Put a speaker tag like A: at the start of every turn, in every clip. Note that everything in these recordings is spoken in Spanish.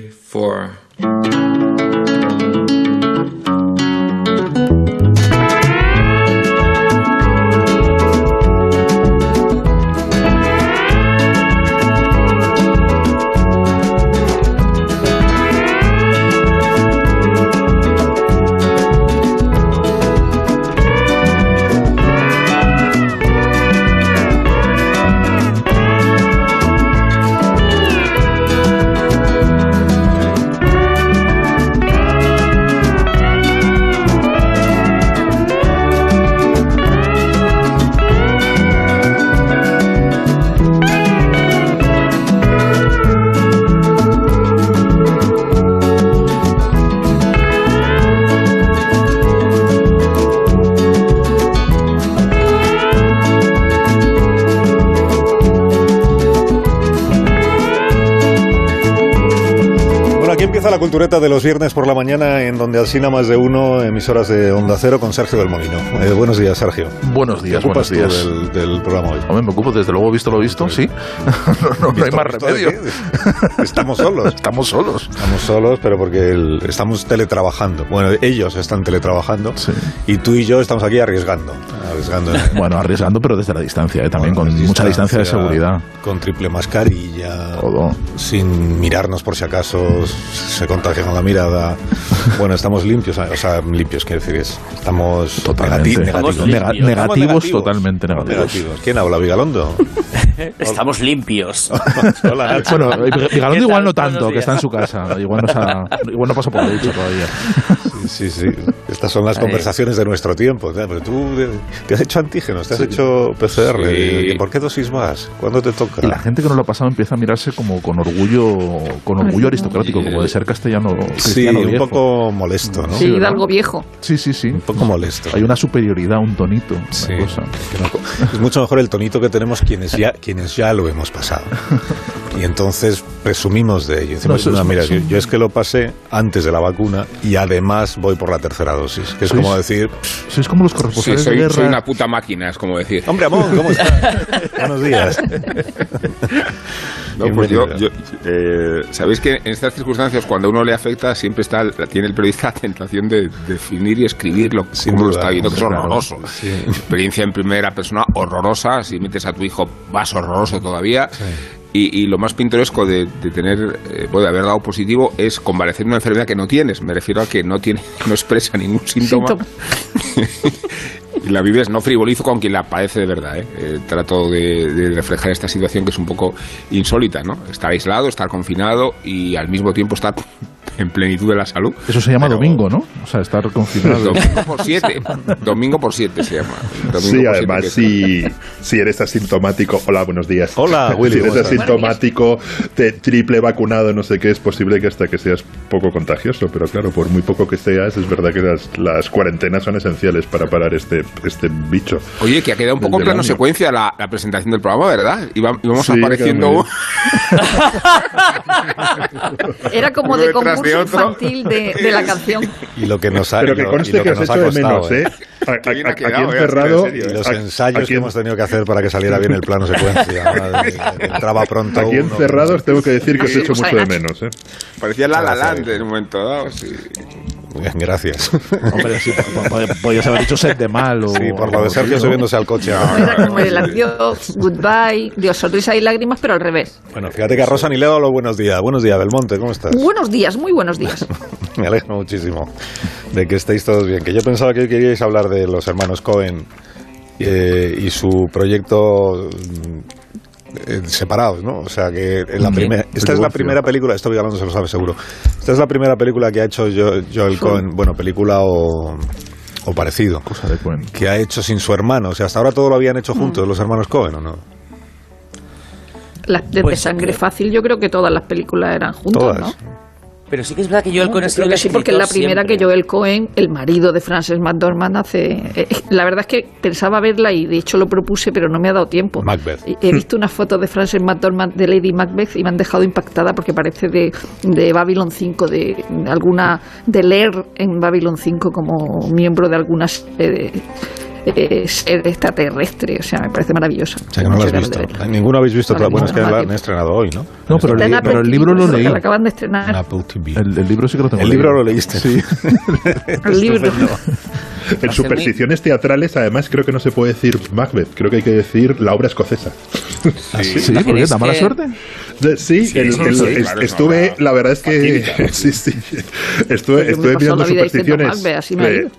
A: four.
B: La cultureta de los viernes por la mañana en donde asina más de uno emisoras de Onda Cero con Sergio del Molino. Eh, buenos días, Sergio.
C: Buenos días,
B: ¿Te ocupas
C: buenos días.
B: tú del, del programa hoy?
C: Hombre, me ocupo desde luego, visto lo visto, sí. no, no, no hay
B: ¿Visto-
C: más remedio.
B: Estamos solos.
C: Estamos solos.
B: Estamos solos, pero porque el- estamos teletrabajando. Bueno, ellos están teletrabajando
C: Sí.
B: y tú y yo estamos aquí arriesgando. Arriesgando.
C: Bueno, arriesgando, pero desde la distancia, ¿eh? también
B: Bueno,
C: con mucha distancia de seguridad.
B: Con triple mascarilla.
C: Todo.
B: Sin mirarnos por si acaso se contagia con la mirada. Bueno, estamos limpios, o sea, limpios, quiero decir, es- estamos
C: Totalmente.
B: negativos.
C: Nega-
D: limpios.
B: Estamos
C: negativos, totalmente negativos.
B: ¿Quién habla, Vigalondo?
D: Estamos limpios.
B: Hola, Nacho.
C: Bueno, Vigalondo
D: ¿Qué
C: igual no tanto, que está en su casa. Igual no, se ha- igual no pasa por la ducha todavía.
B: Sí, sí. Estas son las conversaciones de nuestro tiempo. Pero tú eh, te has hecho antígenos, te has hecho PCR.
A: Sí.
B: ¿Y ¿Por qué dosis más? ¿Cuándo te toca?
C: Y la gente que no lo ha pasado empieza a mirarse como con orgullo, con orgullo aristocrático, como de ser castellano.
B: Sí, un
C: viejo.
B: poco molesto, ¿no?
E: Sí. Hidalgo viejo.
C: Sí, sí, sí.
B: Un poco molesto.
C: Hay una superioridad, un tonito, una
B: Sí.
C: cosa.
B: Que no- Es mucho mejor el tonito que tenemos quienes ya, quienes ya lo hemos pasado. Y entonces presumimos de ello. Decimos,
C: No, eso es-
B: "No, mira, yo es que lo pasé antes de la vacuna y además voy por la tercera dosis. Que es
C: Sois-
B: como decir,
C: Sois como los
A: Sí,
C: corresponsales de
A: soy,
C: guerra.
A: soy una puta máquina, es como decir.
B: hombre, Amón, ¿cómo estás? Buenos días.
A: No, pues yo,
B: Bienvenido.
A: yo, eh, sabéis que en estas circunstancias, cuando a uno le afecta, siempre está, tiene el periodista la tentación de definir y escribir lo que uno está viendo, que es horroroso. Experiencia en primera persona horrorosa. Si metes a tu hijo, más horroroso todavía. Y, y lo más pintoresco de, de tener, eh, bueno, de haber dado positivo es convalecer una enfermedad que no tienes. Me refiero a que no tiene, no expresa ningún síntoma.
E: Síntoma.
A: y la vives, no frivolizo con quien la padece de verdad. ¿eh? Eh, trato de, de reflejar esta situación que es un poco insólita, ¿no? Estar aislado, estar confinado y al mismo tiempo estar en plenitud de la salud.
C: Eso se llama
A: Pero-
C: domingo, ¿no? O sea, estar confinado.
A: Domingo por siete. Domingo por siete se llama. Domingo
F: Sí,
A: por
F: además, si, si eres asintomático. Hola, buenos días.
B: Hola, Willy,
F: Si eres asintomático, te triple vacunado, no sé qué, es posible que hasta que seas poco contagioso. Pero claro, por muy poco que seas, es verdad que las, las cuarentenas son esenciales para parar este, este bicho.
A: Oye, que ha quedado un poco en plano
F: año.
A: secuencia la, la presentación del programa, ¿verdad?
F: Sí,
A: apareciendo...
E: Era como de concurso
A: de otro.
E: infantil de, de la canción.
B: Y lo que nos ha,
F: Pero que conste que os
B: nos
F: echo
B: ha
F: de menos, ¿eh? A- a-
A: bien ha
F: aquí
A: eh,
F: encerrado.
B: Y
A: ¿eh?
B: los
F: a-
B: ensayos
F: aquí
B: que hemos tenido que hacer para que saliera bien el plano secuencia. madre que entraba pronto
F: Aquí
B: uno.
F: encerrados tengo que decir que os
E: Sí,
F: echo
E: o sea,
F: mucho de menos, ¿eh?
A: Parecía la la. Land en un momento dado, sí.
B: Bien, gracias.
C: Hombre, sí, podías haber dicho set de mal o...
B: Sí, por lo de Sergio subiéndose al coche.
E: Era como el adiós, goodbye, Dios, sonrisa y lágrimas, pero al revés.
B: Bueno, fíjate que a Rosa ni le he dado los buenos días. Buenos días, Belmonte, ¿cómo estás?
E: Buenos días, muy buenos días.
B: Me alegro muchísimo de que estéis todos bien. Que yo pensaba que hoy queríais hablar de los hermanos Cohen eh, y su proyecto eh, separados, ¿no? O sea que en la
C: Mm,
B: primera, esta es la primera película, esto hablando se lo sabe seguro. Esta es la primera película que ha hecho Jo- Joel Cohen, bueno, película o, o parecido,
C: Cosa de Cohen.
B: que ha hecho sin su hermano. O sea, hasta ahora todo lo habían hecho juntos los hermanos Cohen, ¿o no?
E: Las de, de
D: Pues,
E: sangre
D: eh,
E: fácil, yo creo que todas las películas eran juntas,
B: Todas.
E: ¿no?
D: Pero sí que es verdad que Joel Cohen ha sido un
E: que sí, porque es la primera que
D: siempre.
E: Joel Cohen, el marido de Frances McDormand, hace. eh, la verdad es que pensaba verla y de hecho lo propuse, pero no me ha dado tiempo.
B: Macbeth.
E: Y He visto una foto de Frances McDormand de Lady Macbeth y me han dejado impactada porque parece de, de Babylon 5, de, de alguna. de leer en Babylon 5 como miembro de algunas. eh, eh, ser extraterrestre. O sea, me parece maravillosa.
B: O sea, que no lo has visto. Ninguno habéis visto.
E: Vale,
B: bueno, es que
E: no,
B: la
E: no,
B: han estrenado hoy, ¿no?
C: No, pero, el, pero el libro lo leí.
E: que acaban de
B: En
E: estrenar.
B: Apple TV.
C: El, el libro sí que lo tengo
B: El libro lo leíste.
C: Sí.
E: El libro.
F: En supersticiones teatrales, además, creo que no se puede decir Macbeth, creo que hay que decir la obra escocesa.
C: Sí, ¿por qué? ¿Da mala
D: que-
C: suerte?
F: De- Sí,
A: Sí,
F: el-
A: sí,
F: el-
A: sí, claro,
F: estuve, la verdad es que sí, sí, estuve, estuve
E: diciendo
F: supersticiones
E: Macbeth, así me ha
F: eh,
E: ido.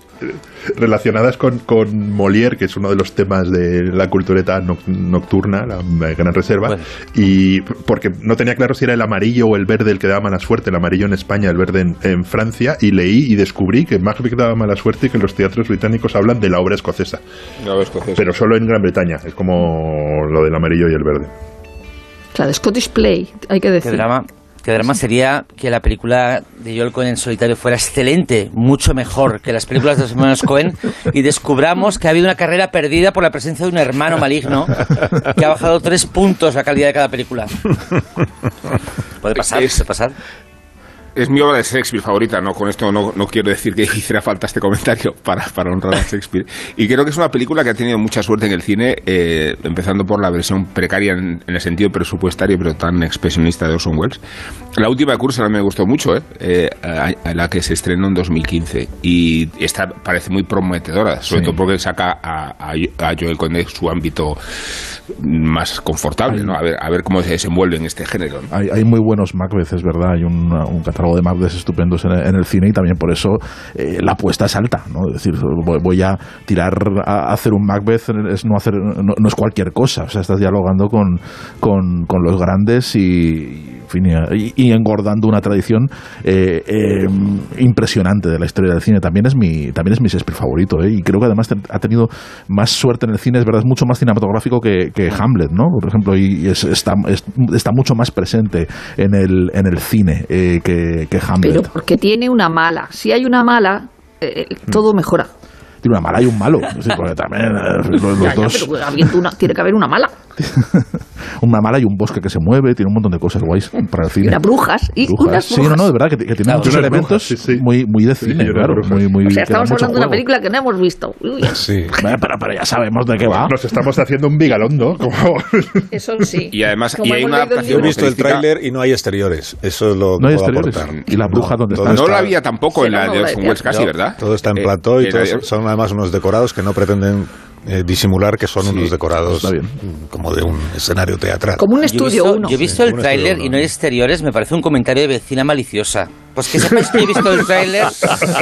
F: Relacionadas con, con Molière, que es uno de los temas de la cultureta noc- nocturna, la gran reserva,
D: Bueno.
F: y porque no tenía claro si era el amarillo o el verde el que daba mala suerte, el amarillo en España, el verde en, en Francia, y leí y descubrí que Macbeth daba mala suerte y que los teatros británicos hablan de la obra escocesa, pero solo en Gran Bretaña, es como lo del amarillo y el verde.
E: O sea, de Scottish Play, hay que
D: Qué
E: decir.
D: drama. Qué drama sería que la película de Joel Cohen en solitario fuera excelente, mucho mejor que las películas de los hermanos Cohen, y descubramos que ha habido una carrera perdida por la presencia de un hermano maligno que ha bajado tres puntos la calidad de cada película. Puede pasar, puede pasar.
A: Es mi obra de Shakespeare favorita, no con esto no, no quiero decir que hiciera falta este comentario para, para honrar a Shakespeare. Y creo que es una película que ha tenido mucha suerte en el cine, eh, empezando por la versión precaria en, en el sentido presupuestario, pero tan expresionista de Orson Welles. La última de Curse me gustó mucho, eh, eh, a- a la que se estrenó en 2015. Y esta parece muy prometedora, sobre
C: Sí.
A: todo porque saca a, a, a Joel Conde su ámbito más confortable, ¿no? A ver, a ver cómo se desenvuelve en este género. ¿no?
C: Hay, hay muy buenos Macbeth, es verdad. Hay un, un catálogo de Macbeth estupendos en el, en el cine y también por eso eh, la apuesta es alta. ¿no? Es decir, voy, voy a tirar a hacer un Macbeth, es no, hacer, no, no es cualquier cosa. O sea, estás dialogando con, con, con los grandes y, y, engordando una tradición eh, eh, impresionante de la historia del cine. También es mi, también es mi Shakespeare favorito. ¿eh? Y creo que además ha tenido más suerte en el cine, es verdad, es mucho más cinematográfico que, que Hamlet, ¿no? Por ejemplo, y es- está, es- está mucho más presente en el, en el cine eh, que, que Hamlet.
E: Pero porque tiene una mala. Si hay una mala, eh, todo mejora.
C: Tiene una mala y un malo. Decir, porque también eh, los, los
E: Ya, ya,
C: dos.
E: pero una- tiene que haber una mala.
C: una mala y un bosque que se mueve, tiene un montón de cosas guays para el
E: Y
C: cine.
E: unas brujas. Y
C: Brujas.
E: unas
C: Sí,
E: brujas.
C: no, no, de verdad, que, que tiene
D: Claro,
C: muchos elementos
F: brujas, sí, sí.
C: Muy, muy de
F: Sí,
C: cine, claro. Muy, muy,
E: O sea, estamos hablando de una película que no hemos visto. Uy,
B: Sí.
C: Bueno, pero, pero ya sabemos de qué va.
F: Nos estamos haciendo un vigalondo, como...
E: Eso sí.
A: Y además,
E: Como
A: y hay
E: hemos
A: una
B: Yo he visto el tráiler y no hay exteriores. Eso es lo que
C: No hay
B: puedo
C: exteriores.
B: aportar.
C: ¿Y la bruja dónde
B: todo
C: está?
A: No la había tampoco
E: Sí,
A: en
E: no,
A: la
E: no,
A: de Orson Welles casi. ¿verdad?
B: Todo está en
A: Eh,
B: plató y
A: eh,
B: todos
A: eh,
B: son además unos decorados que no pretenden eh, disimular que son
A: Sí,
B: unos decorados
C: está bien.
B: mm, como de un escenario teatral.
E: Como un
D: Yo he
E: estudio
D: visto,
E: uno.
D: yo he visto
B: Sí,
D: el tráiler
B: estudio
D: y no hay exteriores, me parece un comentario de vecina maliciosa. Pues que sepáis que he visto el tráiler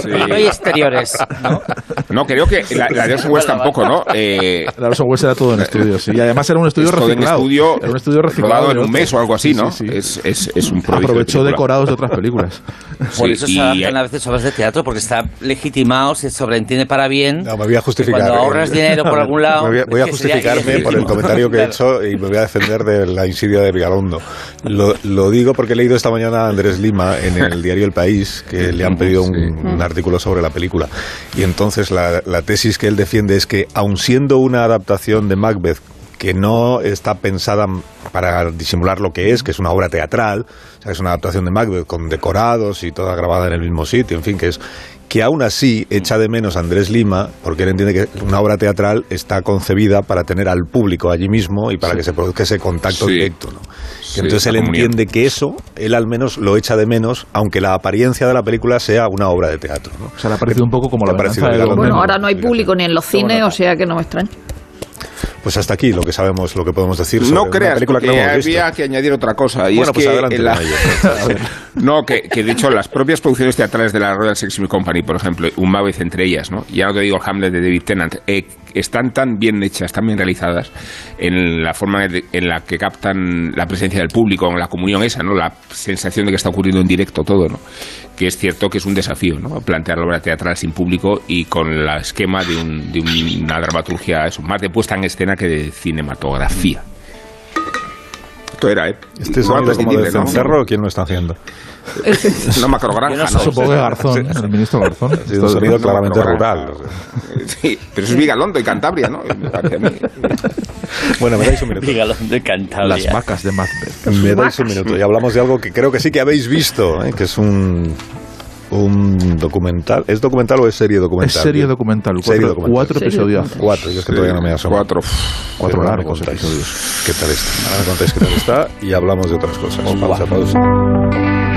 D: y no hay exteriores. ¿no?
A: No, creo que la, la de Orson Welles tampoco, ¿no? Eh,
C: La Orson Welles era todo en estudio, sí. Y además era un estudio
A: es
C: reciclado.
A: estudio,
C: era un estudio reciclado.
A: en
C: de
A: un mes o algo así,
C: Sí,
A: ¿no?
C: sí, sí.
A: Es, es, es un prodigio de
C: Aprovechó
A: película.
C: decorados de otras películas.
D: Por
A: Sí,
D: eso
A: y
D: se adaptan
A: hay-
D: a veces obras de teatro, porque está legitimado, se sobreentiende para bien.
B: No, me voy a justificar.
D: Cuando
B: eh.
D: ahorras dinero por algún lado,
B: Me voy a, voy a justificarme por el comentario que he hecho y me voy a defender de la insidia de Vigalondo. Lo, lo digo porque he leído esta mañana a Andrés Lima en el diario El País, que le han pedido un,
A: Sí.
B: un artículo sobre la película. Y entonces la, la tesis que él defiende es que, aun siendo una adaptación de Macbeth, que no está pensada para disimular lo que es, que es una obra teatral, o sea, es una adaptación de Macbeth con decorados y toda grabada en el mismo sitio, en fin, que es que aún así echa de menos a Andrés Lima, porque él entiende que una obra teatral está concebida para tener al público allí mismo y para que se produzca ese contacto
A: Sí.
B: directo. ¿no?
A: Sí,
B: Entonces él
A: comunión.
B: entiende que eso, él al menos lo echa de menos, aunque la apariencia de la película sea una obra de teatro. ¿no?
C: O sea, le ha parecido un poco como
B: ¿Te
C: la venganza de
E: Bueno, ahora no hay público ni en los cines, o sea que no me extraña.
B: Pues hasta aquí lo que sabemos, lo que podemos decir sobre
A: No
B: una
A: creas,
B: película que visto.
A: había que añadir otra cosa. Y
B: Bueno,
A: es
B: pues
A: que
B: adelante
A: la-
B: ello.
A: No, que, que de hecho las propias producciones teatrales de la Royal Shakespeare Company, por ejemplo, un Macbeth entre ellas, ¿no? Ya no te digo Hamlet de David Tennant, eh, están tan bien hechas, tan bien realizadas en la forma en la que captan la presencia del público, en la comunión esa, ¿no? La sensación de que está ocurriendo en directo todo, ¿no? Que es cierto que es un desafío, ¿no? Plantear la obra teatral sin público y con el esquema de, un- de una dramaturgia, eso, más de puesta en escena que de cinematografía. Esto era, ¿eh?
B: Este sonido como de
A: prescindible, ¿no?
B: cencerro, ¿quién lo está haciendo?
A: Una macrogranja,
D: no.
C: Supongo que Garzón, el ministro Garzón.
B: Un sonido claramente rural. o sea.
A: Sí, pero eso es Vigalondo y Cantabria, ¿no?
B: Bueno, me dais un minuto.
D: Vigalón de
C: Las
D: Cantabria.
C: vacas de Macbeth.
B: Me dais un minuto y hablamos de algo que creo que sí que habéis visto, ¿eh? que es un un documental. ¿Es documental o es serie documental?
C: Es serie documental. Cuatro,
B: Serie documental.
C: cuatro episodios.
B: Cuatro, yo es que todavía no me asomo.
A: Cuatro.
C: Cuatro
B: Pero
C: largos episodios.
B: ¿Qué tal está? Ahora me contáis qué tal está y hablamos de otras cosas. Pausa, pausa.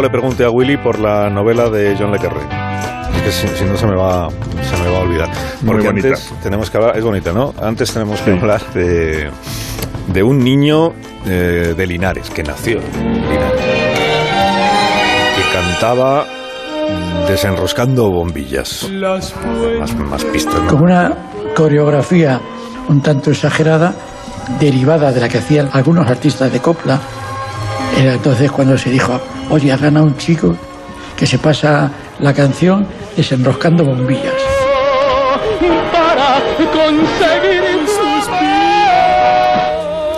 B: Luego le pregunte a Willy por la novela de John Le Carré. Es que si, si no se me va se me va a olvidar.
F: Muy
B: Porque
F: bonita.
B: antes tenemos que hablar, es bonita, ¿no? Antes tenemos que hablar de, de un niño eh, de Linares, que nació en Linares, que cantaba desenroscando bombillas. Más, más pistas, ¿no?
G: con una coreografía un tanto exagerada, derivada de la que hacían algunos artistas de copla. Era entonces cuando se dijo, oye, ha ganado un chico que se pasa la canción desenroscando bombillas.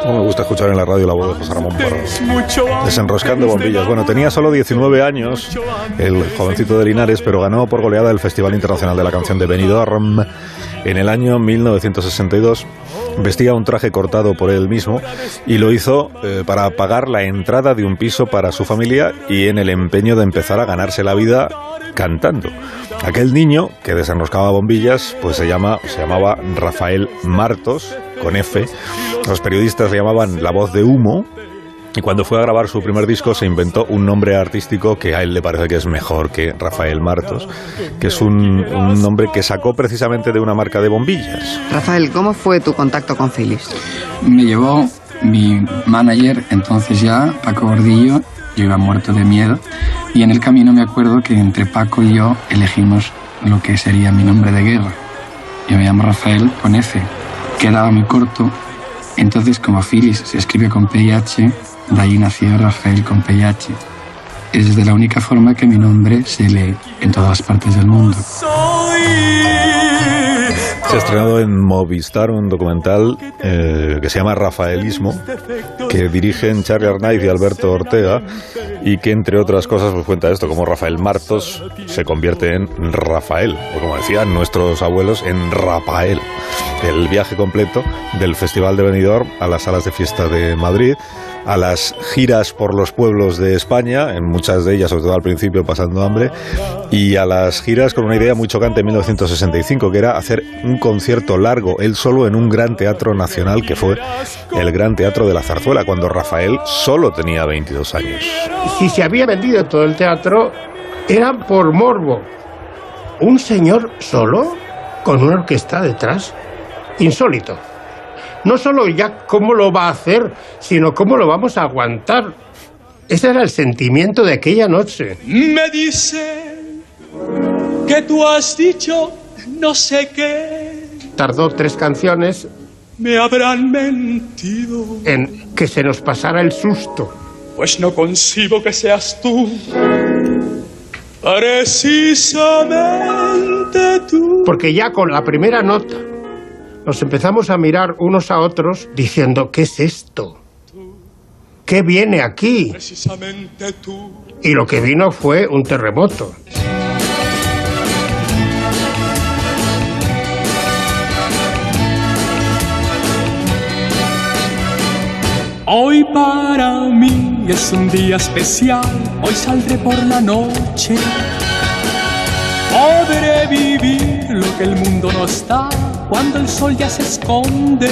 B: Cómo me gusta escuchar en la radio la voz de José Ramón Parra. Desenroscando bombillas. Bueno, tenía solo 19 años, el jovencito de Linares, pero ganó por goleada el Festival Internacional de la Canción de Benidorm en el año 1962. Vestía un traje cortado por él mismo y lo hizo eh, para pagar la entrada de un piso para su familia y en el empeño de empezar a ganarse la vida cantando. Aquel niño que desenroscaba bombillas, pues se llama, se llamaba Rafael Martos, con F. Los periodistas le llamaban la voz de humo. Y cuando fue a grabar su primer disco se inventó un nombre artístico que a él le parece que es mejor que Rafael Martos, que es un, un nombre que sacó precisamente de una marca de bombillas.
H: Rafael, ¿cómo fue tu contacto con Phyllis?
I: Me llevó mi manager, entonces ya, Paco Gordillo. Yo iba muerto de miedo. Y en el camino me acuerdo que entre Paco y yo elegimos lo que sería mi nombre de guerra. Yo me llamo Rafael con F. Quedaba muy corto. Entonces, como Phyllis se escribe con PH, de ahí nació Rafael con PH. Es de la única forma que mi nombre se lee en todas partes del mundo.
B: Se ha estrenado en Movistar un documental eh, que se llama Rafaelismo, que dirigen Charlie Arnaiz y Alberto Ortega, y que entre otras cosas pues cuenta esto, como Rafael Martos se convierte en Rafael, o como decían nuestros abuelos, en Rafael. El viaje completo del Festival de Benidorm a las salas de fiesta de Madrid, a las giras por los pueblos de España, en muchas de ellas, sobre todo al principio, pasando hambre, y a las giras con una idea muy chocante en 1965, que era hacer un concierto largo, él solo, en un gran teatro nacional, que fue el Gran Teatro de la Zarzuela, cuando Rafael solo tenía 22 años.
J: Si se había vendido todo el teatro, era por morbo. Un señor solo, con una orquesta detrás. Insólito. No solo ya cómo lo va a hacer, sino cómo lo vamos a aguantar. Ese era el sentimiento de aquella noche.
K: Me dicen que tú has dicho no sé qué.
J: Tardó tres canciones
K: Me habrán mentido.
J: en que se nos pasara el susto.
K: Pues no concibo que seas tú. Precisamente tú.
J: Porque ya con la primera nota nos empezamos a mirar unos a otros diciendo, ¿qué es esto? ¿Qué viene aquí?
K: Precisamente tú.
J: Y lo que vino fue un terremoto.
K: Hoy para mí es un día especial. Hoy saldré por la noche. Podré vivir lo que el mundo no está cuando el sol ya se esconde.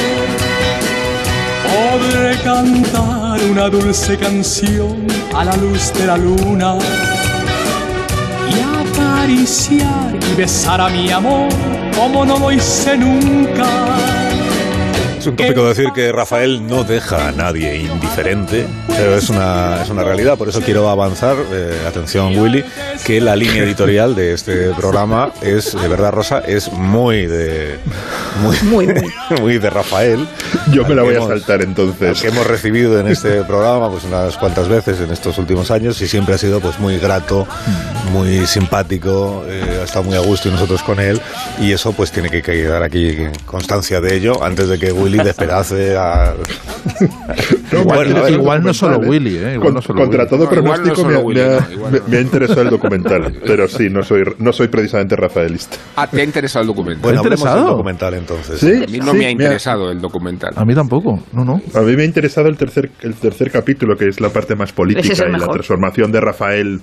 K: Podré cantar una dulce canción a la luz de la luna y acariciar y besar a mi amor como no lo hice nunca.
B: Es un tópico decir que Rafael no deja a nadie indiferente, pero es una, es una realidad. Por eso quiero avanzar, eh, atención Willy, que la línea editorial de este programa es, de verdad Rosa, es muy de... Muy, muy, de Rafael.
F: Yo me la voy a saltar entonces.
B: Que hemos recibido en este programa pues unas cuantas veces en estos últimos años y siempre ha sido pues muy grato, muy simpático, eh, ha estado muy a gusto y nosotros con él y eso pues tiene que quedar aquí constancia de ello antes de que Willy despedace a...
C: igual, no solo Willy, ¿eh?
F: contra todo pronóstico me, ha interesado el documental, pero sí, no soy, no soy precisamente rafaelista.
A: Ah, ¿te ha interesado el documental?
B: Bueno, interesado? el documental entonces.
A: ¿Sí? A mí no me ha interesado el documental.
C: A mí tampoco, no, no.
F: A mí me ha interesado el tercer, el tercer capítulo, que es la parte más política y la transformación de Rafael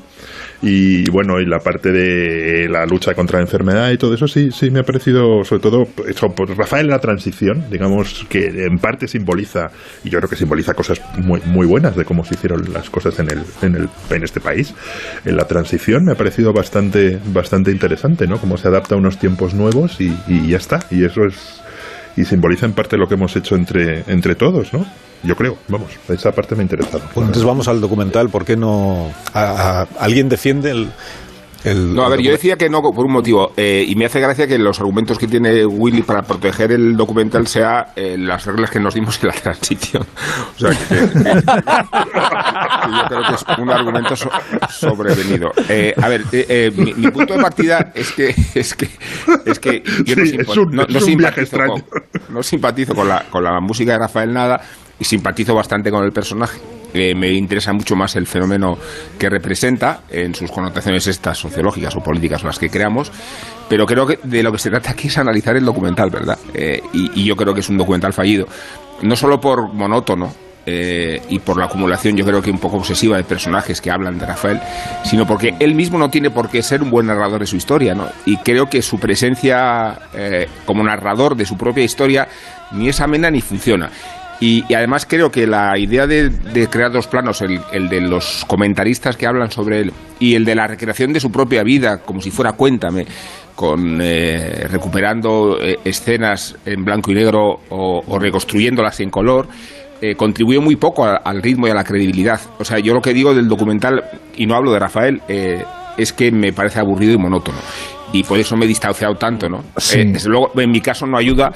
F: y bueno, y la parte de la lucha contra la enfermedad y todo eso sí, sí me ha parecido, sobre todo, eso, pues Rafael la transición, digamos que en parte simboliza, y yo creo que simboliza cosas muy, muy buenas de cómo se hicieron las cosas en, el, en, el, en este país. En la transición me ha parecido bastante, bastante interesante, ¿no? Cómo se adapta a unos tiempos nuevos y ya está. Y eso es y simboliza en parte lo que hemos hecho entre, entre todos, ¿no? Yo creo, vamos, esa parte me ha interesado.
B: Bueno, entonces vamos al documental, ¿por qué no alguien defiende el,
A: no, a ver, yo decía que no por un motivo, eh, y me hace gracia que los argumentos que tiene Willy para proteger el documental sea eh, las reglas que nos dimos en la transición. O sea, que, yo creo que es un argumento sobrevenido. Eh, a ver, mi, punto de partida es que es que es que yo no, simpatizo, con, no simpatizo con la, con la música de Rafael Nada y simpatizo bastante con el personaje me interesa mucho más el fenómeno que representa en sus connotaciones estas sociológicas o políticas las que creamos, pero creo que de lo que se trata aquí es analizar el documental, ¿verdad? Eh, y, yo creo que es un documental fallido, no solo por monótono, eh, y por la acumulación yo creo que un poco obsesiva de personajes que hablan de Rafael, sino porque él mismo no tiene por qué ser un buen narrador de su historia, ¿no? Y creo que su presencia eh, como narrador de su propia historia ni es amena ni funciona. Y, además creo que la idea de, crear dos planos, el, de los comentaristas que hablan sobre él y el de la recreación de su propia vida, como si fuera Cuéntame, con eh, recuperando eh, escenas en blanco y negro o, reconstruyéndolas en color, eh, contribuye muy poco al ritmo y a la credibilidad. O sea, yo lo que digo del documental, y no hablo de Rafael, es que me parece aburrido y monótono y por eso me he distanciado tanto, ¿no? desde luego, en mi caso no ayuda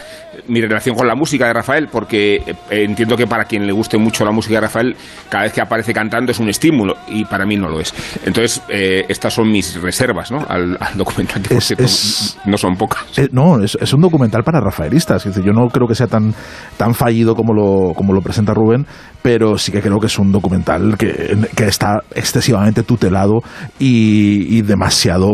A: mi relación con la música de Rafael, porque eh, entiendo que para quien le guste mucho la música de Rafael, cada vez que aparece cantando es un estímulo, y para mí no lo es. Entonces, eh, estas son mis reservas ¿no? al, documental, que no son pocas.
C: Eh, no, es, un documental para rafaelistas. Es decir, yo no creo que sea tan, tan fallido como lo, como lo presenta Rubén, pero sí que creo que es un documental que, que está excesivamente tutelado y, y, demasiado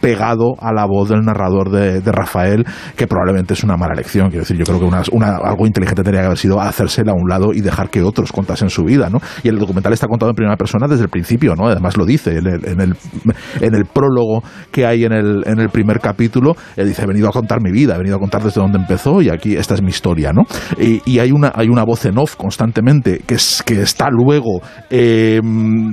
C: pegado a la voz del narrador de, de Rafael, que probablemente es una mala elección. Quiero decir, yo creo que una, algo inteligente tendría que haber sido hacérsela a un lado y dejar que otros contasen su vida, ¿no? Y el documental está contado en primera persona desde el principio, ¿no? Además lo dice en el, en el, en el prólogo que hay en el, en el primer capítulo, él dice, he venido a contar mi vida, he venido a contar desde dónde empezó y aquí esta es mi historia, ¿no? Y, y hay, una, hay una voz en off constantemente que, es, que está luego eh,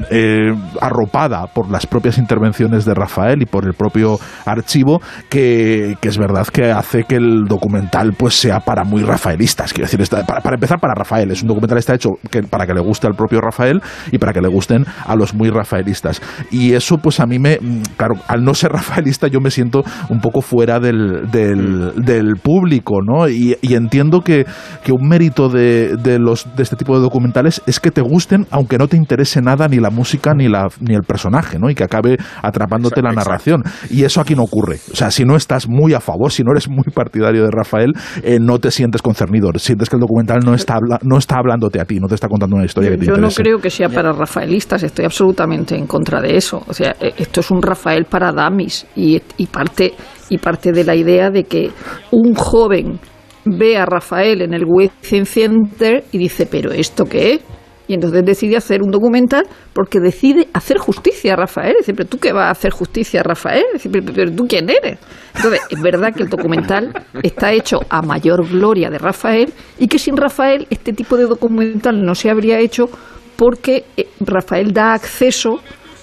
C: eh, arropada por las propias intervenciones de Rafael y por el propio archivo, que, que es verdad que hace que el documental pues sea para muy rafaelistas. Quiero decir, para, para, empezar, para Rafael. Es un documental está hecho que, para que le guste al propio Rafael y para que le gusten a los muy rafaelistas. Y eso, pues a mí me. Mm, claro, al no ser rafaelista, yo me siento un poco fuera del, del, público, ¿no? Y, entiendo que, que, un mérito de, de, los, de este tipo de documentales es que te gusten, aunque no te interese nada ni la música ni, la, ni el personaje, ¿no? Y que acabe atrapándote la narración. Y eso aquí no ocurre. O sea, si no estás muy a favor, si no eres muy partidario de Rafael, eh, no te sientes concernido, sientes que el documental no está, no está hablándote a ti, no te está contando una historia que te
E: Yo
C: no
E: creo que sea para rafaelistas, estoy absolutamente en contra de eso. O sea, eh, esto es un Rafael para damis y, y, parte, y parte de la idea de que un joven ve a Rafael en el Within Center y dice, pero ¿esto qué es? Y entonces decide hacer un documental porque decide hacer justicia a Rafael. Pero tú qué vas a hacer justicia a Rafael? Dice, pero, tú quién eres. Entonces, es verdad que el documental está hecho a mayor gloria de Rafael y que sin Rafael este tipo de documental no se habría hecho porque eh, Rafael da acceso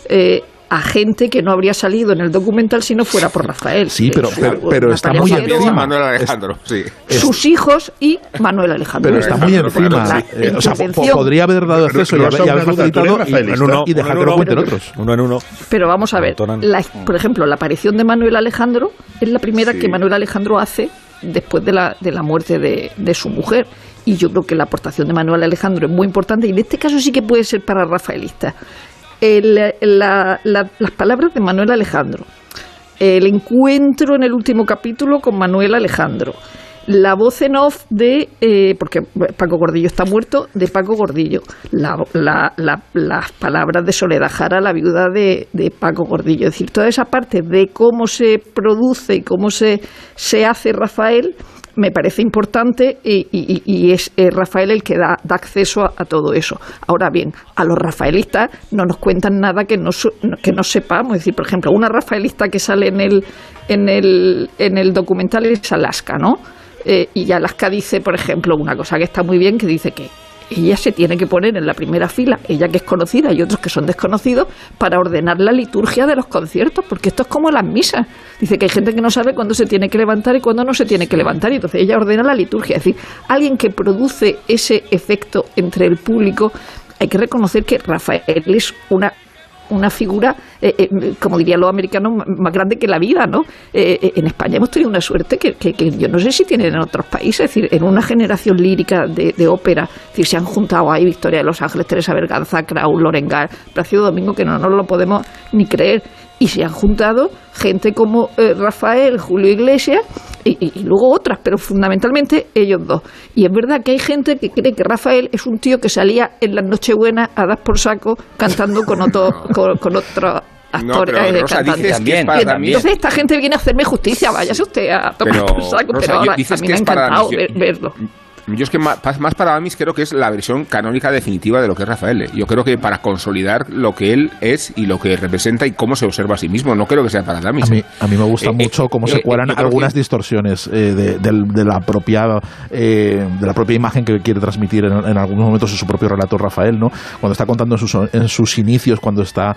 E: eh, a gente que no habría salido en el documental si no fuera por Rafael.
C: Sí, pero, pero, está muy encima.
A: Manuel Alejandro, sí.
E: Sus hijos y Manuel Alejandro.
C: Pero está muy encima. Eh, o sea, podría haber dado acceso y haber facilitado y, dejar que lo cuenten otros.
B: Uno en uno.
E: Pero vamos a ver, por ejemplo, la aparición de Manuel Alejandro es la primera que Manuel Alejandro hace después de la, de la muerte de, de su mujer y yo creo que la aportación de Manuel Alejandro es muy importante y en este caso sí que puede ser para rafaelista las palabras de Manuel Alejandro, el encuentro en el último capítulo con Manuel Alejandro, la voz en off de, eh, porque Paco Gordillo está muerto, de Paco Gordillo, las palabras de Soledad Jara, la viuda de, de, Paco Gordillo, es decir, toda esa parte de cómo se produce y cómo se, se hace Rafael me parece importante y, es Rafael el que da, acceso a, todo eso. Ahora bien, a los rafaelistas no nos cuentan nada que no, que no sepamos. Es decir, por ejemplo, una rafaelista que sale en el, en el, en el documental es Alaska, ¿no? Eh, y Alaska dice, por ejemplo, una cosa que está muy bien, que dice que ella se tiene que poner en la primera fila, ella que es conocida y otros que son desconocidos, para ordenar la liturgia de los conciertos, porque esto es como las misas. Dice que hay gente que no sabe cuándo se tiene que levantar y cuándo no se tiene que levantar, y entonces ella ordena la liturgia. Es decir, alguien que produce ese efecto entre el público, hay que reconocer que Rafael es una una figura, eh, eh, como dirían los americanos, más grande que la vida, ¿no? Eh, en España hemos tenido una suerte que, yo no sé si tienen en otros países, es decir, en una generación lírica de, ópera, es decir, se han juntado ahí Victoria de los Ángeles, Teresa Berganza, Kraus, Lorengar, Plácido Domingo, que no nos lo podemos ni creer, y se han juntado gente como Rafael, Julio Iglesias, y, luego otras, pero fundamentalmente ellos dos. Y es verdad que hay gente que cree que Rafael es un tío que salía en las Nochebuenas a dar por saco cantando con otro, con, otro actor eh, Entonces esta gente viene a hacerme justicia, váyase usted a tomar por saco, pero a, mí me ha encantado verlo.
A: Yo es que más, para mí creo que es la versión canónica definitiva de lo que es Rafael. Yo creo que para consolidar lo que él es y lo que representa y cómo se observa a sí mismo. No creo que sea para Damis.
C: A mí, a mí me gusta eh, mucho cómo se eh, cuelan algunas distorsiones eh, de, la propia, de la propia imagen que quiere transmitir en, algunos momentos en su propio relato Rafael, ¿no? Cuando está contando en sus, en sus inicios, cuando está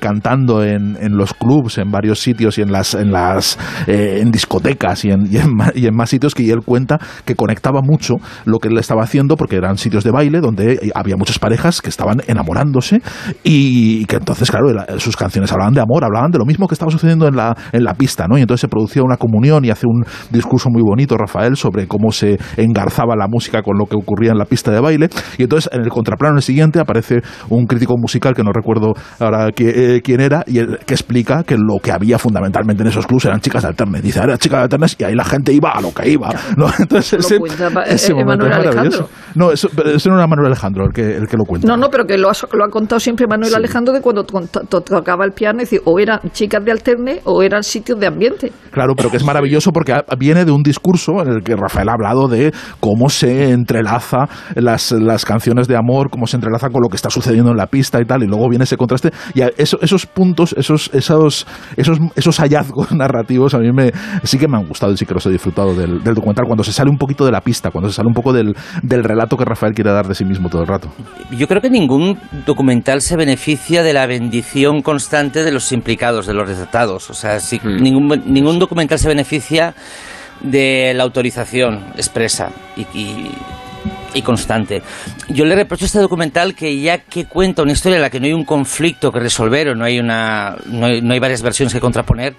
C: cantando en, en, los clubs, en varios sitios y en las, en las en discotecas y en, y en, y en más sitios que él cuenta que conectaba mucho lo que él estaba haciendo porque eran sitios de baile donde había muchas parejas que estaban enamorándose y que entonces, claro, sus canciones hablaban de amor, hablaban de lo mismo que estaba sucediendo en la, en la pista, ¿no? Y entonces se producía una comunión y hace un discurso muy bonito Rafael sobre cómo se engarzaba la música con lo que ocurría en la pista de baile y entonces en el contraplano el siguiente aparece un crítico musical que no recuerdo ahora eh, quién era y que explica que lo que había fundamentalmente en esos clubs eran chicas de alternes. Dice, eran chicas de alternes y ahí la gente iba a lo que iba. ¿No? Entonces ese, ese momento es maravilloso. No, eso, eso no era Manuel Alejandro el que, el que lo cuenta.
E: No, no, pero que lo ha, lo ha contado siempre Manuel Alejandro de cuando tocaba el piano, es decir, o eran chicas de alterne o eran sitios de ambiente.
C: Claro, pero que es maravilloso porque viene de un discurso en el que Rafael ha hablado de cómo se entrelaza las, las canciones de amor, cómo se entrelaza con lo que está sucediendo en la pista y tal, y luego viene ese contraste. Y eso, esos puntos, esos, esos, esos, esos hallazgos narrativos a mí me, sí que me han gustado y sí que los he disfrutado del, del documental cuando se sale un poquito de la pista, cuando se sale un poco del, del relato que Rafael quiere dar de sí mismo todo el rato.
D: Yo creo que ningún documental se beneficia de la bendición constante de los implicados, de los retratados. O sea, si mm. ningún, ningún documental se beneficia de la autorización expresa y, y, constante. Yo le reprocho a este documental que ya que cuenta una historia en la que no hay un conflicto que resolver o no hay, una, no hay, no hay varias versiones que contraponer,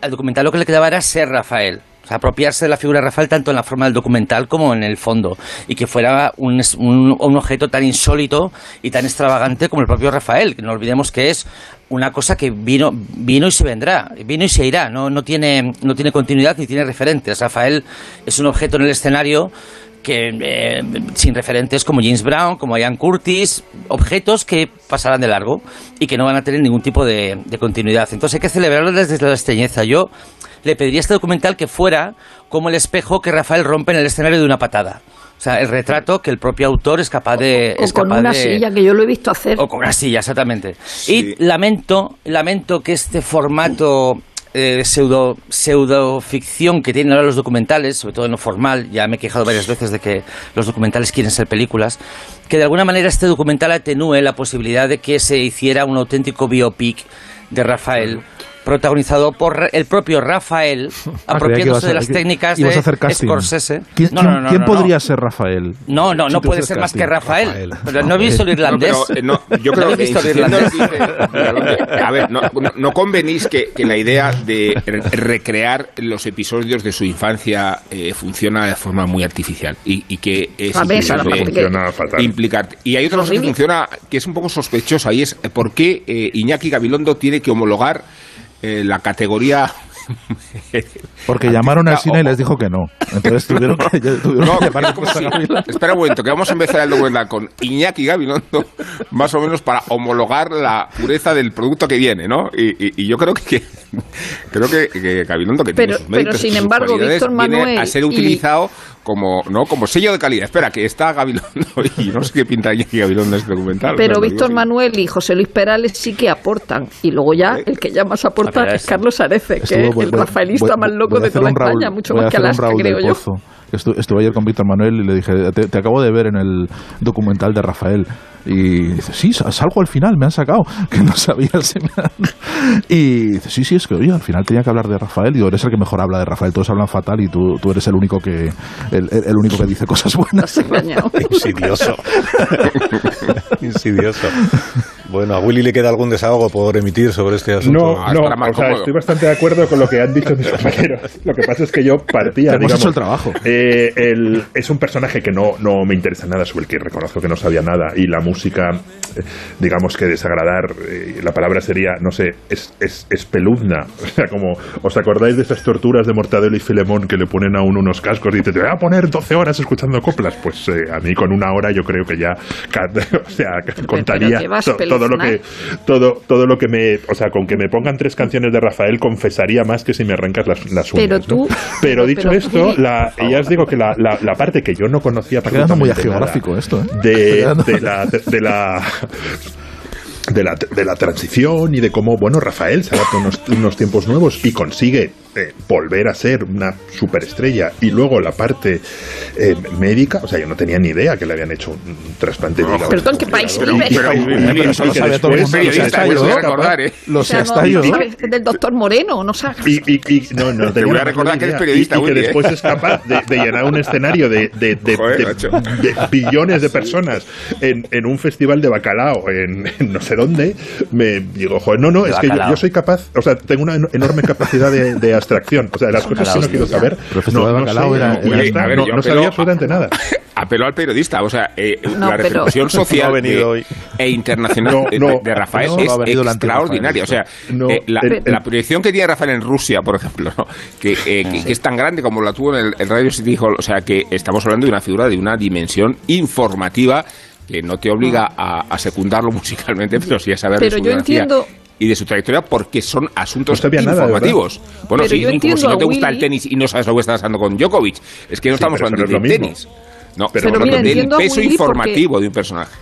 D: al documental lo que le quedaba era ser Rafael apropiarse de la figura de Rafael tanto en la forma del documental como en el fondo. Y que fuera un, un, objeto tan insólito y tan extravagante como el propio Rafael. Que no olvidemos que es una cosa que vino, vino y se vendrá, vino y se irá. No, no, tiene, no tiene continuidad ni tiene referentes. Rafael es un objeto en el escenario que eh, sin referentes como James Brown, como Ian Curtis, objetos que pasarán de largo y que no van a tener ningún tipo de, de continuidad. Entonces hay que celebrarlo desde la extrañeza. Yo le pediría a este documental que fuera como el espejo que Rafael rompe en el escenario de una patada. O sea, el retrato que el propio autor es capaz de...
E: O, con una silla, que yo lo he visto hacer.
D: O con una silla, exactamente. Y lamento, lamento que este formato eh, pseudo, pseudo ficción que tienen ahora los documentales, sobre todo en lo formal, ya me he quejado varias veces de que los documentales quieren ser películas, que de alguna manera este documental atenúe la posibilidad de que se hiciera un auténtico biopic de Rafael protagonizado por el propio Rafael, ah, apropiándose de las técnicas de Scorsese.
C: ¿Quién, ¿quién podría ser Rafael?
D: No, no, no puede ser más que Rafael. no he visto el irlandés.
A: No, yo creo que visto el irlandés. a ver, no, convenís que, la idea de recrear los episodios de su infancia eh, funciona de forma muy artificial y, que es implicar. Y hay otra cosa que funciona que es un poco sospechosa y es por qué eh, Iñaki Gabilondo tiene que homologar eh, la categoría
C: porque llamaron al cine y les dijo que no. Entonces tuvieron que, no,
A: Espera un momento, que vamos a empezar el documental con Iñaki Gabilondo, más o menos para homologar la pureza del producto que viene, ¿no? Y, yo creo que, creo que, Gabilondo, que
E: pero,
A: tiene sus
E: pero sin embargo, Víctor Manuel
A: a ser utilizado como no como sello de calidad. Espera, que está Gabilondo y no sé qué pinta Iñaki Gabilondo en este documental.
E: Pero Víctor Manuel y José Luis Perales sí que aportan. Y luego ya el que ya más aporta es Carlos Arece, que es el rafaelista más loco de toda España, mucho más que Alaska, creo yo.
C: Estuve, ayer con Víctor Manuel y le dije, te, acabo de ver en el documental de Rafael. Y dice, sí, salgo al final, me han sacado, que no sabía el seminario. Y dice, sí, sí, es que oye, al final tenía que hablar de Rafael. Y digo, eres el que mejor habla de Rafael, todos hablan fatal y tú, tú eres el único que el, el único que dice cosas buenas.
B: Insidioso. Insidioso. Bueno, a Willy le queda algún desahogo por emitir sobre este asunto.
F: No, ah, no, o sea, estoy bastante de acuerdo con lo que han dicho mis compañeros. Lo que pasa es que yo partía,
C: Hemos digamos, hecho el trabajo.
F: Eh, el, es un personaje que no, no me interesa nada, sobre el que reconozco que no sabía nada, y la música, eh, digamos que desagradar, eh, la palabra sería, no sé, es, es, espeluzna. O sea, como, ¿os acordáis de esas torturas de Mortadelo y Filemón que le ponen a uno unos cascos y te, te voy a poner 12 horas escuchando coplas? Pues a mí con una hora yo creo que ya, o sea, contaría todo lo que todo todo lo que me o sea con que me pongan tres canciones de Rafael confesaría más que si me arrancas las, las uñas
E: pero tú
F: pero dicho esto la, ya os digo que la, la, parte que yo no conocía
C: está quedando muy geográfico esto ¿eh?
F: de, de la de la de la, de la transición y de cómo, bueno, Rafael se adapta unos, unos tiempos nuevos y consigue eh, volver a ser una superestrella. Y luego la parte eh, médica, o sea, yo no tenía ni idea que le habían hecho un, trasplante de hígado.
E: Perdón, ¿qué país vive? Pero,
C: eso lo sabe todo el mundo.
A: recordar, ¿eh?
C: Lo sé, hasta yo.
E: Del doctor Moreno, no sabes.
F: Y, y, y no, no,
A: te voy a recordar que eres periodista,
F: Y, que después es capaz de, llenar un escenario de, de, de, de billones de personas en, en, un festival de bacalao en, no sé dónde, me digo, joder, no, no, es que yo, soy capaz, o sea, tengo una enorme capacidad de, de abstracción. O sea, las cosas que no quiero saber. No, no, no, sabía absolutamente nada.
A: Apelo al periodista, o sea, eh, la repercusión social e internacional de, Rafael es, extraordinaria. O sea, eh, la, proyección que tiene Rafael en Rusia, por ejemplo, que, eh, que, es tan grande como la tuvo en el, Radio City Hall, o sea, que estamos hablando de una figura de una dimensión informativa que no te obliga a, a secundarlo musicalmente, pero sí a saber
E: pero yo entiendo
A: y de su trayectoria porque son asuntos informativos. bueno, sí, como si no te gusta el tenis y no sabes lo que está pasando con Djokovic. Es que no estamos hablando de tenis. No, pero, pero mira, del peso informativo de un personaje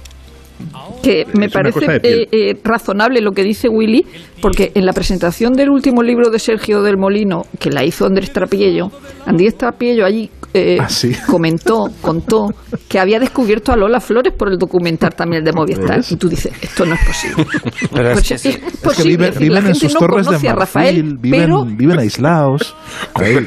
E: que me parece eh, eh, razonable lo que dice Willy, porque en la presentación del último libro de Sergio del Molino, que la hizo Andrés Trapiello, Andrés Trapiello allí eh, ah, comentó, contó que había descubierto a Lola Flores por el documental también de Movistar. Y tú dices, esto no es posible.
C: Pues es, posible. viven, en sus torres de Rafael, viven, viven aislados.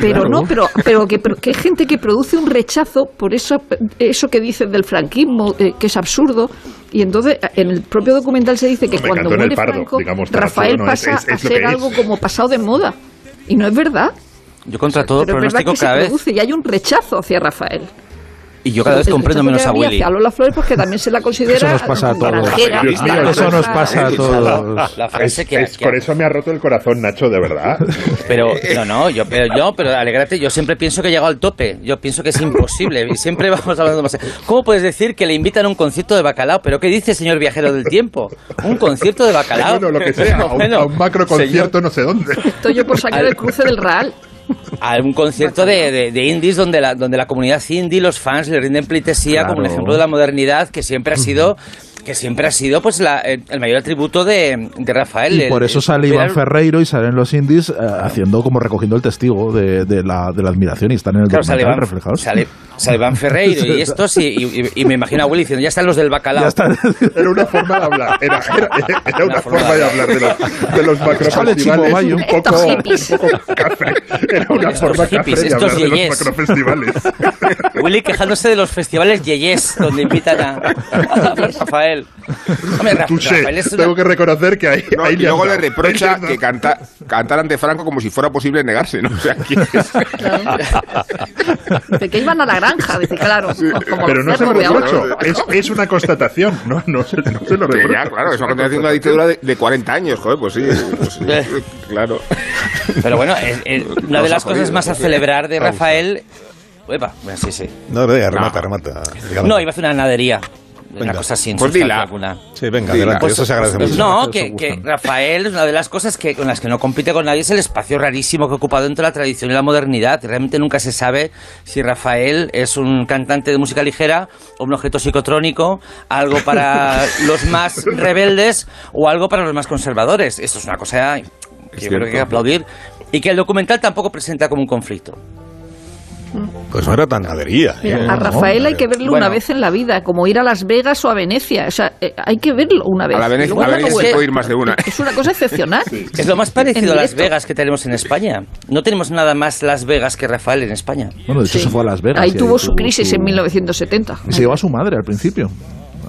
E: pero no, pero, pero, que, que hay gente que produce un rechazo por eso, eso que dices del franquismo, que es absurdo y entonces en el propio documental se dice que cuando muere Franco, Rafael pasa a ser algo como pasado de moda. Y no es verdad.
D: Yo contra todo Pero pronóstico cada vez...
E: y hay un rechazo hacia Rafael.
D: Y yo cada vez comprendo menos a Willy.
E: A Lola Flores porque también se la considera
C: Eso nos pasa a todos. Eso nos pasa a todos.
F: La frase que, por eso me ha roto el corazón, Nacho, de verdad.
D: Pero, no, no, yo, pero yo, pero alegrate, yo siempre pienso que he llegado al tope. Yo pienso que es imposible. Y siempre vamos hablando más. ¿Cómo puedes decir que le invitan a un concierto de bacalao? ¿Pero qué dice, señor viajero del tiempo? ¿Un concierto de bacalao?
F: Bueno, lo que sea, a un, macro concierto no sé dónde.
E: Estoy yo por sacar el cruce del Real
D: a un concierto de, de, indies donde la, donde la comunidad indie, los fans le rinden pleitesía como un ejemplo de la modernidad que siempre ha sido que siempre ha sido pues la, el mayor atributo de, de Rafael.
C: Y por eso sale Iván Ferreiro y salen los indies eh, haciendo como recogiendo el testigo de, de, la, de la admiración y están en el
D: claro,
C: documental
D: sale
C: reflejados.
D: Sale, sale Iván Ferreiro y estos y, y, y, me imagino a Willy diciendo, ya están los del bacalao.
F: Era una forma de hablar, era, era, era una, forma, forma de hablar de los, de los macrofestivales un poco, un poco café. Era una
D: estos
F: forma
D: hippies,
F: café de
D: estos
F: hablar de los macrofestivales.
D: Willy quejándose de los festivales yeyes, donde invitan a, a Rafael. Hombre, Ra-
F: Touché.
D: Rafael es una-
F: Tengo que reconocer que ahí,
A: No,
F: ahí
A: y luego le reprocha que canta, cantar ante Franco como si fuera posible negarse, ¿no? O sea, que
E: De que iban a la granja, dice, claro. como
F: Pero no se lo reprocho, es, es una constatación, no, no, se, no se lo reprocho.
A: ya, claro, es una continuación de una dictadura de, de 40 años, joder, pues sí, pues sí, claro.
D: Pero bueno, es- es una de las cosas
A: jodido,
D: más a
A: sí.
D: celebrar de. Rafael. Uepa, bueno, sí, sí.
B: No, venga, remata, remata. Dígame.
D: No, iba a hacer una nadería. Una cosa sin
A: Pues dila.
D: alguna.
B: Sí, venga,
A: Dila.
B: adelante.
A: Pues-
B: eso se agradece
C: pues
B: mucho.
D: No,
C: Eso
D: que, que Rafael es una de las cosas que, con las que no compite con nadie es el espacio rarísimo que ha ocupado dentro de la tradición y la modernidad. Realmente nunca se sabe si Rafael es un cantante de música ligera o un objeto psicotrónico, algo para los más rebeldes o algo para los más conservadores. Esto es una cosa que yo creo que hay que aplaudir y que el documental tampoco presenta como un conflicto.
B: Pues no era tan nadería.
E: Mira,
B: ¿eh?
E: a Rafael hay que verlo
D: Bueno.
E: una vez en la vida, como ir a Las Vegas o a Venecia. O sea, eh, hay que verlo una vez.
A: A la Venecia, a Venecia se puede ir más de una.
E: Es una cosa excepcional.
D: Es lo más parecido a Las. Vegas que tenemos en España. No tenemos nada más Las Vegas que Rafael en España.
C: Bueno, de hecho
E: Sí.
C: se fue a Las Vegas.
E: Ahí
C: y
E: tuvo su crisis
C: su-
E: en 1970.
C: Y se llevó a su madre al principio.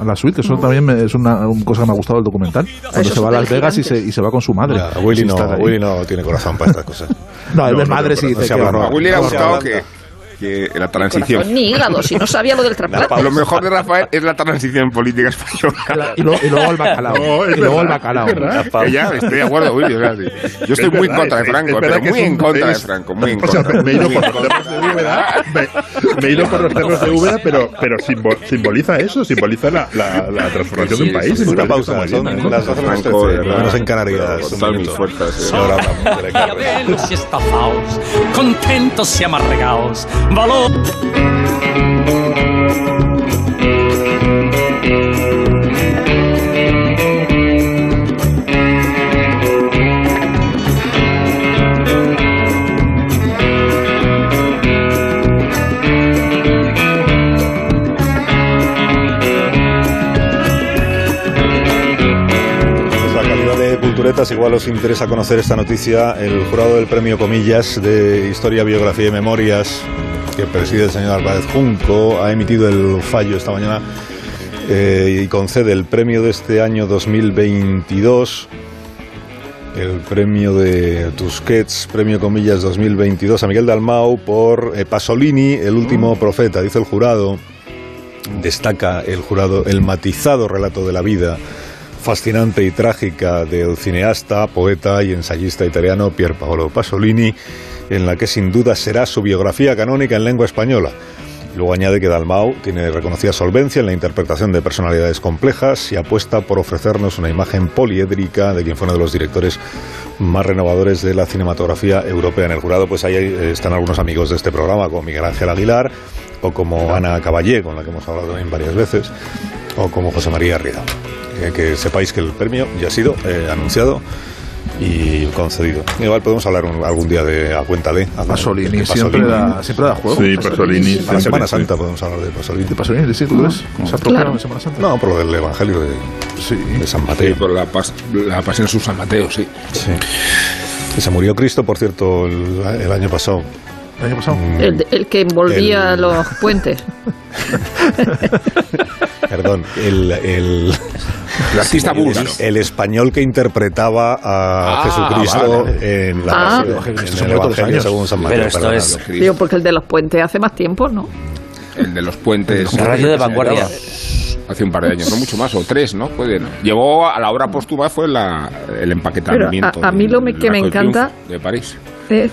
C: A la suite, eso también me- es una, una cosa que me ha gustado del documental. Cuando
E: esos
C: se va a Las Vegas y se, y se va con su madre.
B: Ya, Willy,
C: Sí,
B: no,
C: ahí.
B: Willy no tiene corazón para estas cosas.
C: No, él
B: No,
C: es
B: no,
C: madre
B: no,
C: sí
B: no
C: dice
B: se
C: que
B: habla,
C: no.
B: no.
A: A Willy le ha
B: No
A: gustado que, que la
E: Corazón
A: transición.
E: ni hígado, si no sabía lo del trasplante.
A: Lo mejor de Rafael es la transición política española.
C: Y, lo- y luego el bacalao.
F: No,
C: y luego el bacalao.
F: es verdad.
A: Que ya estoy de acuerdo, Willy. o sea, sí. Yo estoy
F: Es
A: muy en contra de Franco, pero muy en contra de Franco, muy en
F: O sea,
A: contra.
F: me he ido por los cerros de Úbeda, me, me he ido por los cerros de Úbeda, pero, pero simbo- simboliza eso, simboliza la, la, la transformación de un país.
B: Una pausa, son las 12 menos
A: Franco,
B: 13,
A: de verdad.
B: menos en Canarias.
A: Con
B: un
A: todas mis
B: minuto.
A: fuerzas,
B: Y ahora hablamos de la
K: Y
B: carne.
K: abelos y estafaos, contentos y amargaos, valor.
B: Pues culturetas, igual os interesa conocer esta noticia. El jurado del premio Comillas de Historia, Biografía y Memorias, que preside el señor Álvarez Junco, ha emitido el fallo esta mañana eh, y concede el premio de este año 2022. El premio de Tusquets, premio comillas 2022 a Miguel Dalmau por eh, Pasolini, el último profeta, dice el jurado. Destaca el jurado el matizado relato de la vida fascinante y trágica del cineasta, poeta y ensayista italiano Pier Paolo Pasolini, en la que sin duda será su biografía canónica en lengua española. Luego añade que Dalmau tiene reconocida solvencia en la interpretación de personalidades complejas y apuesta por ofrecernos una imagen poliédrica de quien fue uno de los directores más renovadores de la cinematografía europea. En el jurado pues ahí eh, están algunos amigos de este programa, como Miguel Ángel Aguilar o como Ana Caballé, con la que hemos hablado también varias veces, o como José María Rieda. Eh, que sepáis que el premio ya ha sido eh, anunciado y concedido. Igual podemos hablar un- algún día de a cuenta de a-
C: Pasolini
B: de
C: siempre da, siempre da juego.
F: Sí, Pasolini.
B: La
F: siempre,
B: Semana
F: sí.
B: Santa podemos hablar de Pasolini.
C: De Pasolini, sí, ¿tú ves? ¿Se ha
E: Claro.
C: Semana Santa?
B: No, por lo del Evangelio de,
C: Sí.
B: de San
A: Sí,
B: Mateo.
A: por la, pas- la pasión de San Mateo, sí.
B: Sí. Que se murió Cristo, por cierto, el, el año pasado.
C: ¿El año pasado?
B: Mm,
E: El, el que envolvía
B: El-
E: los puentes.
B: Perdón, el, el,
A: El artista búlgaro.
B: el español que interpretaba a
A: Ah,
B: Jesucristo
A: vale.
B: en, la
E: Ah.
B: en el Evangelio
C: años.
B: según San Mateo.
D: Pero esto es-
E: Digo, porque el de los puentes hace más tiempo, ¿no?
A: El de los puentes.
D: Radio de vanguardia.
A: Hace un par de años, no mucho más, o tres, ¿no? Puede, ¿no? Llegó a la obra póstuma, fue la, el empaquetamiento.
E: Pero a- a mí lo
A: del
E: que me encanta-
A: De París.
E: Eh,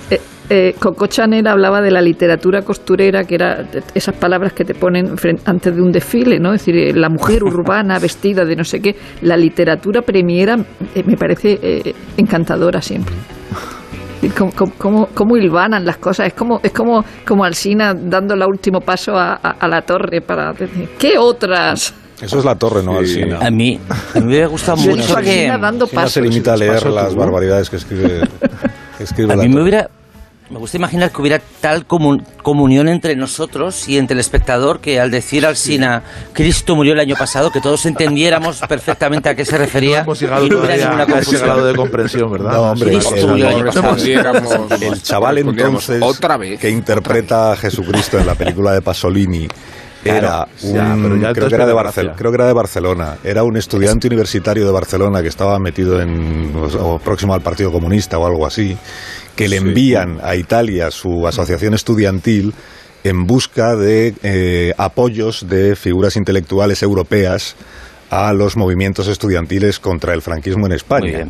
E: eh, Coco Chanel hablaba de la literatura costurera, que era esas palabras que te ponen fren- antes de un desfile, ¿no? Es decir, eh, la mujer urbana vestida de no sé qué. La literatura premiera eh, me parece eh, encantadora siempre. Cómo, cómo- cómo- cómo hilvanan las cosas. Es como, es como, como Alsina dando el último paso a, a- a la torre para decir, ¿qué otras
B: Eso es la torre, ¿no?
D: Sí. A mí, a mí me hubiera gustado mucho que...
E: dando
B: no se limita a leer las barbaridades que escribe, que escribe
D: A
B: la
D: mí me
B: torre.
D: hubiera... Me gusta imaginar que hubiera tal comun- comunión entre nosotros y entre el espectador que al decir al Sina Cristo murió el año pasado, que todos entendiéramos perfectamente a qué se refería
C: hemos llegado
D: y no
C: a ese
D: confusión.
C: grado de comprensión, ¿verdad?
B: No, hombre,
D: Cristo
B: el,
D: murió el año pasado.
B: El chaval entonces
A: otra vez.
B: que interpreta a Jesucristo en la película de Pasolini era un,
C: ya
B: creo, que era de Barcel- creo que era de Barcelona, era un estudiante universitario de Barcelona que estaba metido en o, próximo al Partido Comunista o algo así, que le envían a Italia su asociación estudiantil en busca de eh, apoyos de figuras intelectuales europeas a los movimientos estudiantiles contra el franquismo en España.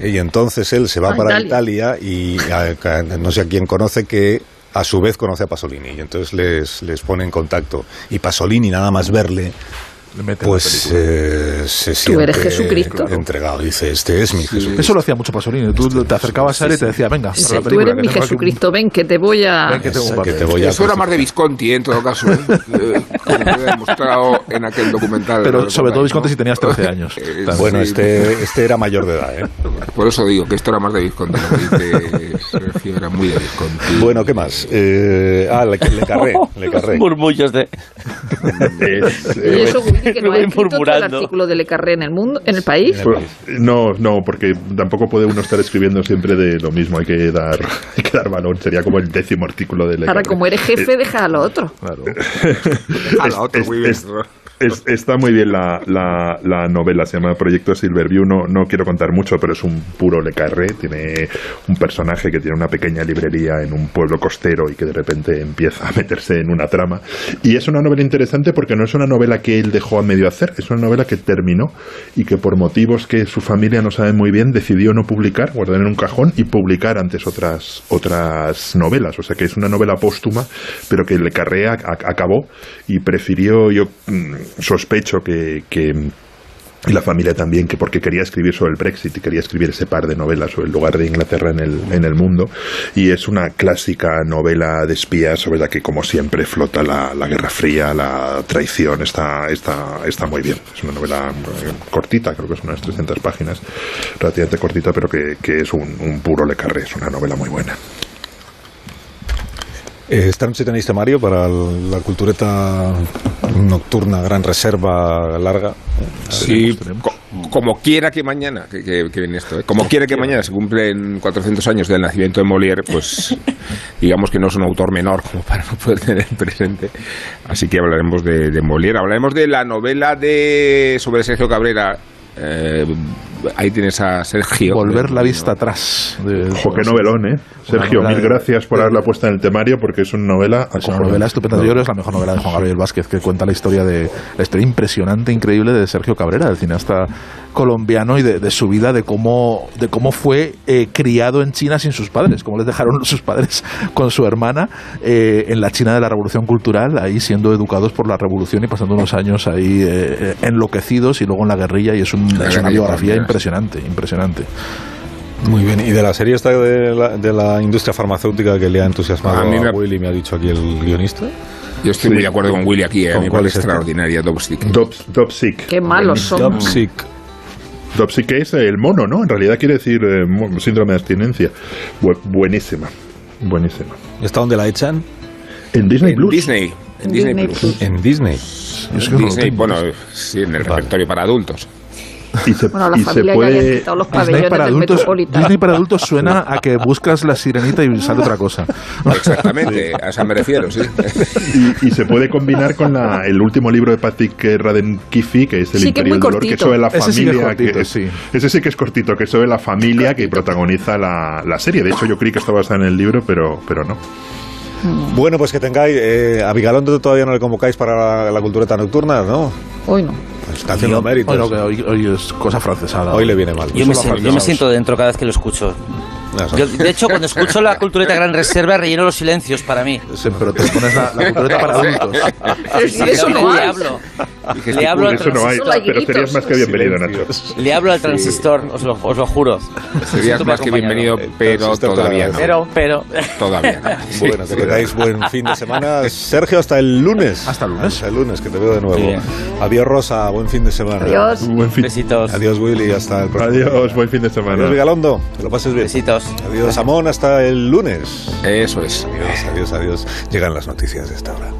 B: Y entonces él se va para
E: Italia.
B: Italia y a- a- no sé a quién conoce que a su vez conoce a Pasolini y entonces les, les pone en contacto. Y Pasolini, nada más verle,
C: Le mete
B: pues eh, se siente
E: eres Jesucristo.
B: entregado. Dice, este es mi Jesucristo.
C: Eso lo hacía mucho Pasolini. Tú te acercabas a él y te decía, venga,
E: Sí,
C: para la
E: tú eres mi
C: un-
E: Jesucristo, ven que te voy a...
C: Ven que
B: te voy a
A: Eso era más de Visconti, ¿eh? en todo caso, ¿eh? Eh, como queda demostrado en aquel documental.
C: Pero sobre todo Visconti
A: ¿no?
C: si tenías 13 años.
A: Eh.
B: Bueno,
A: sí,
B: este, este era mayor de edad, ¿eh?
A: Por eso digo que esto era más de Visconti. Sergio era muy de Visconti.
B: Bueno, ¿qué más? Eh, ah, le, le carré, le carré.
D: Murmullos de...
E: Y eso, que no
D: Me
E: ha
D: voy
E: escrito todo el
D: murmurando.
E: artículo de Le Carré en el mundo, en el país.
F: Pues, no, no, porque tampoco puede uno estar escribiendo siempre de lo mismo. Hay que dar, hay que dar balón. Sería como el décimo artículo de Le
E: Ahora,
F: Carré.
E: como eres jefe, deja a lo otro.
C: Claro.
A: A la otra,
F: Es-
A: muy bien.
F: es- es- está muy bien la, la, la novela, se llama Proyecto Silverview. No, no quiero contar mucho, pero es un puro Le Carré. Tiene un personaje que tiene una pequeña librería en un pueblo costero y que de repente empieza a meterse en una trama. Y es una novela interesante porque no es una novela que él dejó a medio hacer, es una novela que terminó y que por motivos que su familia no sabe muy bien decidió no publicar, guardar en un cajón y publicar antes otras, otras novelas. O sea que es una novela póstuma, pero que Le ac- acabó y prefirió, yo mm, sospecho que, que y la familia también, que porque quería escribir sobre el Brexit y quería escribir ese par de novelas sobre el lugar de Inglaterra en el, en el mundo. Y es una clásica novela de espías sobre la que, como siempre, flota la, Guerra Fría, la traición. Está, está, está muy bien. Es una novela eh, cortita, creo que es unas 300 páginas, relativamente cortita, pero que, es un, un puro le carré. Es una novela muy buena.
B: Eh, esta noche tenéis temario para la cultureta nocturna, gran reserva larga.
A: Sí, co- como quiera que mañana, que, que- que viene esto, ¿eh? como quiera que mañana se cumplen 400 años del nacimiento de Molière, pues digamos que no es un autor menor como para no poder tener presente. Así que hablaremos de, de Molière, hablaremos de la novela de sobre Sergio Cabrera. Eh, ahí tienes a Sergio.
C: Volver la vista atrás. De,
F: Ojo, qué novelón, ¿eh? Sergio, mil gracias por haberla puesta en el temario porque es una novela
C: Es una novela estupenda. Yo creo que es la mejor novela de Juan Gabriel Vázquez, que cuenta la historia de la historia impresionante, increíble de Sergio Cabrera, del cineasta colombiano y de, de su vida, de cómo de cómo fue eh, criado en China sin sus padres, cómo les dejaron sus padres con su hermana eh, en la China de la Revolución Cultural, ahí siendo educados por la Revolución y pasando unos años ahí eh, enloquecidos y luego en la guerrilla y es, un- es una biografía. Impresionante, impresionante.
B: Muy bien, y de la serie esta de la, de la industria farmacéutica que le ha entusiasmado
A: A mí me-
B: Willy, me ha dicho aquí el guionista.
A: Yo estoy muy de acuerdo con Willy aquí, ¿eh? a
B: ¿Con cuál es este?
A: extraordinaria Dobstick.
F: Dob- Dobsic.
E: Qué malos son.
B: Dopsic.
F: Dopsic es el mono, ¿no? En realidad quiere decir eh, síndrome de abstinencia. Bu- buenísima. Buenísima.
B: ¿Y ¿Está donde la echan?
F: En Disney
A: En
F: Plus.
A: Disney. En Disney,
E: Disney
A: Plus.
E: Plus.
B: En Disney.
C: Es que no lo
A: Disney, bueno, sí, en el repertorio para adultos.
F: Y se,
E: Bueno, la
F: y se
E: familia
F: puede...
E: los
C: Disney para adultos. Disney para adultos suena a que buscas la sirenita y sale otra cosa.
A: Exactamente, a eso me refiero, sí.
F: Y, y se puede combinar con la- el último libro de Patrick Radden Kiffy, que es El
E: Sí, que es
F: Imperio del Dolor, que
E: cortito.
F: es sobre la
C: Ese sí que es
F: familia.
C: cortito,
F: es-
C: sí.
F: Ese sí que es cortito, que es sobre la familia que protagoniza la, la serie. De hecho, yo creí que estaba basada en el libro, pero, pero no.
B: Bueno, pues que tengáis. Eh, a Vigalondo todavía no le convocáis para la, la cultureta nocturna, ¿no?
E: Hoy no.
B: Está haciendo méritos.
C: Bueno, que hoy, hoy es cosa francesada.
B: Hoy le viene mal.
D: Yo me, siento, yo me siento dentro cada vez que lo escucho. Yo, de hecho, cuando escucho la cultureta Gran Reserva, relleno los silencios para mí.
C: Sí, pero te pones la, la cultureta para adultos.
E: Sí, eso
D: ¿De
E: no hay.
D: hablo? Le hablo al
F: Eso no hay, pero serías más que bienvenido, Nacho.
D: Le hablo al transistor, os lo, os lo juro.
A: Serías más que bienvenido, pero todavía no.
D: Pero, pero.
A: Todavía no.
B: Bueno, que tengáis buen fin de semana. Sergio, hasta el lunes.
C: Hasta el lunes.
B: Hasta el lunes, que te veo de nuevo. Adiós, Rosa. Buen fin de semana.
E: Adiós.
F: Buen fin.
D: Besitos.
B: Adiós, Willy. Hasta el próximo.
F: Adiós, buen fin de semana.
B: Adiós, Vigalondo. Que lo pases bien.
D: Besitos.
B: Adiós, Amón. Hasta el lunes.
A: Eso es.
B: Adiós, adiós, adiós. Llegan las noticias de esta hora.